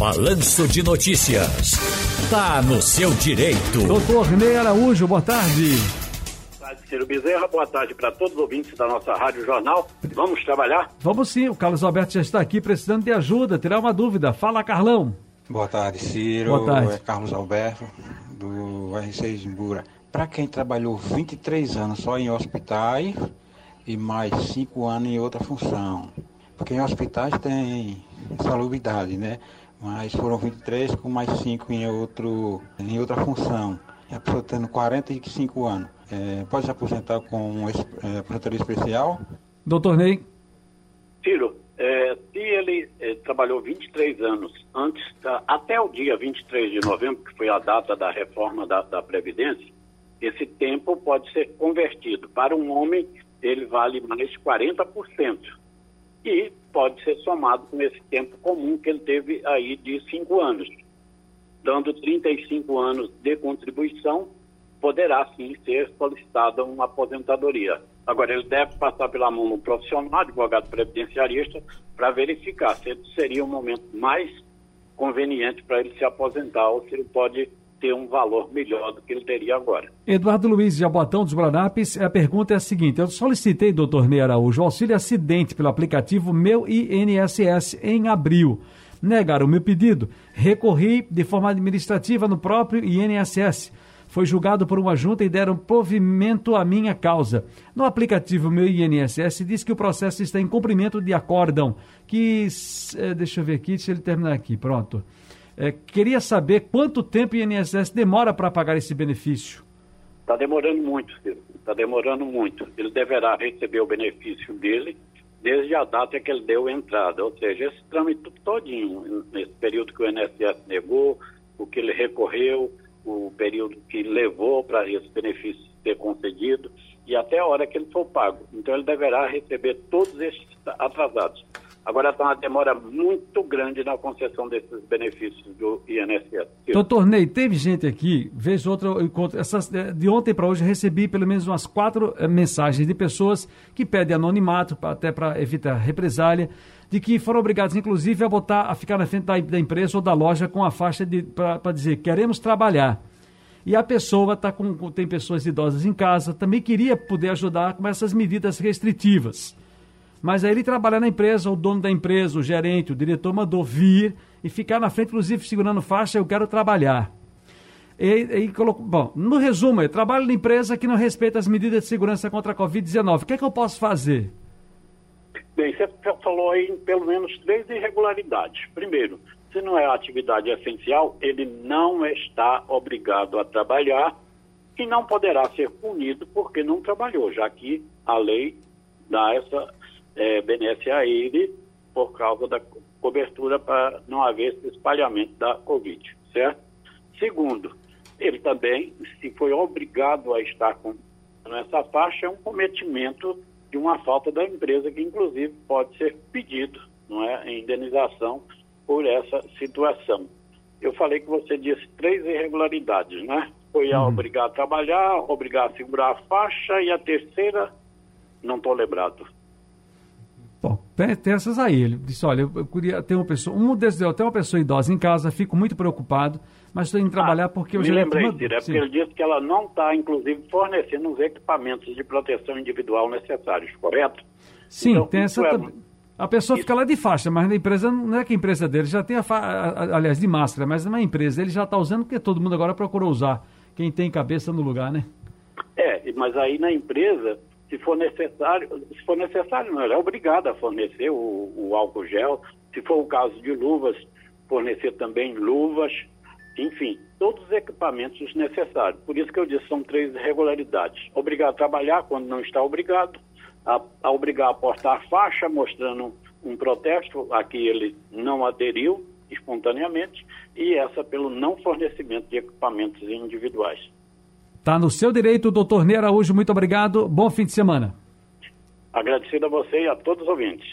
Balanço de Notícias. Tá no seu direito. Doutor Ney Araújo, boa tarde. Boa tarde, Ciro Bezerra. Boa tarde para todos os ouvintes da nossa Rádio Jornal. Vamos trabalhar? Vamos sim. O Carlos Alberto já está aqui precisando de ajuda, tirar uma dúvida. Fala, Carlão. Boa tarde, Ciro. Boa tarde. É Carlos Alberto, do R6 Imbura. Para quem trabalhou 23 anos só em hospitais e mais 5 anos em outra função. Porque em hospitais tem salubridade, né? Mas foram 23 com mais 5 em, outro, em outra função. E a pessoa tendo 45 anos. É, pode se aposentar com é, aposentadoria especial? Doutor Ney. Ciro, é, se ele é, trabalhou 23 anos antes, da, até o dia 23 de novembro, que foi a data da reforma da, da Previdência, esse tempo pode ser convertido. Para um homem, ele vale mais 40%. E pode ser somado com esse tempo comum que ele teve aí de 5 anos. Dando 35 anos de contribuição, poderá sim ser solicitada uma aposentadoria. Agora, ele deve passar pela mão do profissional, advogado previdenciarista, para verificar se seria o momento mais conveniente para ele se aposentar ou se ele pode ter um valor melhor do que ele teria agora. Eduardo Luiz Jabotão dos Guararapes, a pergunta é a seguinte: eu solicitei, doutor Ney Araújo, auxílio acidente pelo aplicativo Meu INSS em abril. Negaram o meu pedido. Recorri de forma administrativa no próprio INSS. Foi julgado por uma junta e deram provimento à minha causa. No aplicativo Meu INSS diz que o processo está em cumprimento de acórdão. Que. eh, Deixa eu ver aqui, deixa ele terminar aqui. Pronto. É, queria saber quanto tempo o INSS demora para pagar esse benefício. Está demorando muito, Ciro. Está demorando muito. Ele deverá receber o benefício dele desde a data que ele deu entrada. Ou seja, esse trâmite todinho, nesse período que o INSS negou, o que ele recorreu, o período que levou para esse benefício ser concedido e até a hora que ele for pago. Então ele deverá receber todos esses atrasados. Agora está uma demora muito grande na concessão desses benefícios do INSS. Doutor Ney, teve gente aqui, vez outra, encontro, essas, eh, de ontem para hoje recebi pelo menos umas quatro eh, mensagens de pessoas que pedem anonimato, até para evitar represália, de que foram obrigados, inclusive, a botar, a ficar na frente da, da empresa ou da loja com a faixa para dizer queremos trabalhar. E a pessoa tá com- tem pessoas idosas em casa, também queria poder ajudar com essas medidas restritivas. Mas aí ele trabalha na empresa, o dono da empresa, o gerente, o diretor mandou vir e ficar na frente, inclusive segurando faixa, eu quero trabalhar. E, e colocou, bom, no resumo, eu trabalho na empresa que não respeita as medidas de segurança contra a Covid-19. O que é que eu posso fazer? Bem, você falou aí pelo menos três irregularidades. Primeiro, se não é atividade essencial, ele não está obrigado a trabalhar e não poderá ser punido porque não trabalhou, já que a lei dá essa benesse a ele por causa da co- cobertura para não haver esse espalhamento da Covid, certo? Segundo, ele também, se foi obrigado a estar com essa faixa, é um cometimento de uma falta da empresa, que inclusive pode ser pedido, não é, em indenização por essa situação. Eu falei que você disse três irregularidades, né? Foi a obrigar a trabalhar, obrigar a segurar a faixa e a terceira, não estou lembrado. Bom, tem, tem essas aí. Ele disse: olha, eu, eu queria ter uma pessoa. Um desses, eu tenho uma pessoa idosa em casa, fico muito preocupado, mas estou indo trabalhar porque eu Me já lembrei, mandou- Ciro, é porque ele disse que ela não está, inclusive, fornecendo os equipamentos de proteção individual necessários, correto? Sim, Então, tem isso essa é- também. A pessoa fica lá de faixa, mas na empresa não é que a empresa dele já tem a, fa... aliás, de máscara, mas na empresa ele já está usando porque todo mundo agora procurou usar. Quem tem cabeça no lugar, né? É, mas aí na empresa, se for necessário, se for necessário, não, é obrigada a fornecer o, o álcool gel. Se for o caso de luvas, fornecer também luvas, enfim, todos os equipamentos necessários. Por isso que eu disse, são três irregularidades. Obrigar a trabalhar quando não está obrigado, a, a obrigar a portar faixa mostrando um protesto a que ele não aderiu espontaneamente, e essa pelo não fornecimento de equipamentos individuais. Tá no seu direito, doutor Ney Araújo. Muito obrigado. Bom fim de semana. Agradecido a você e a todos os ouvintes.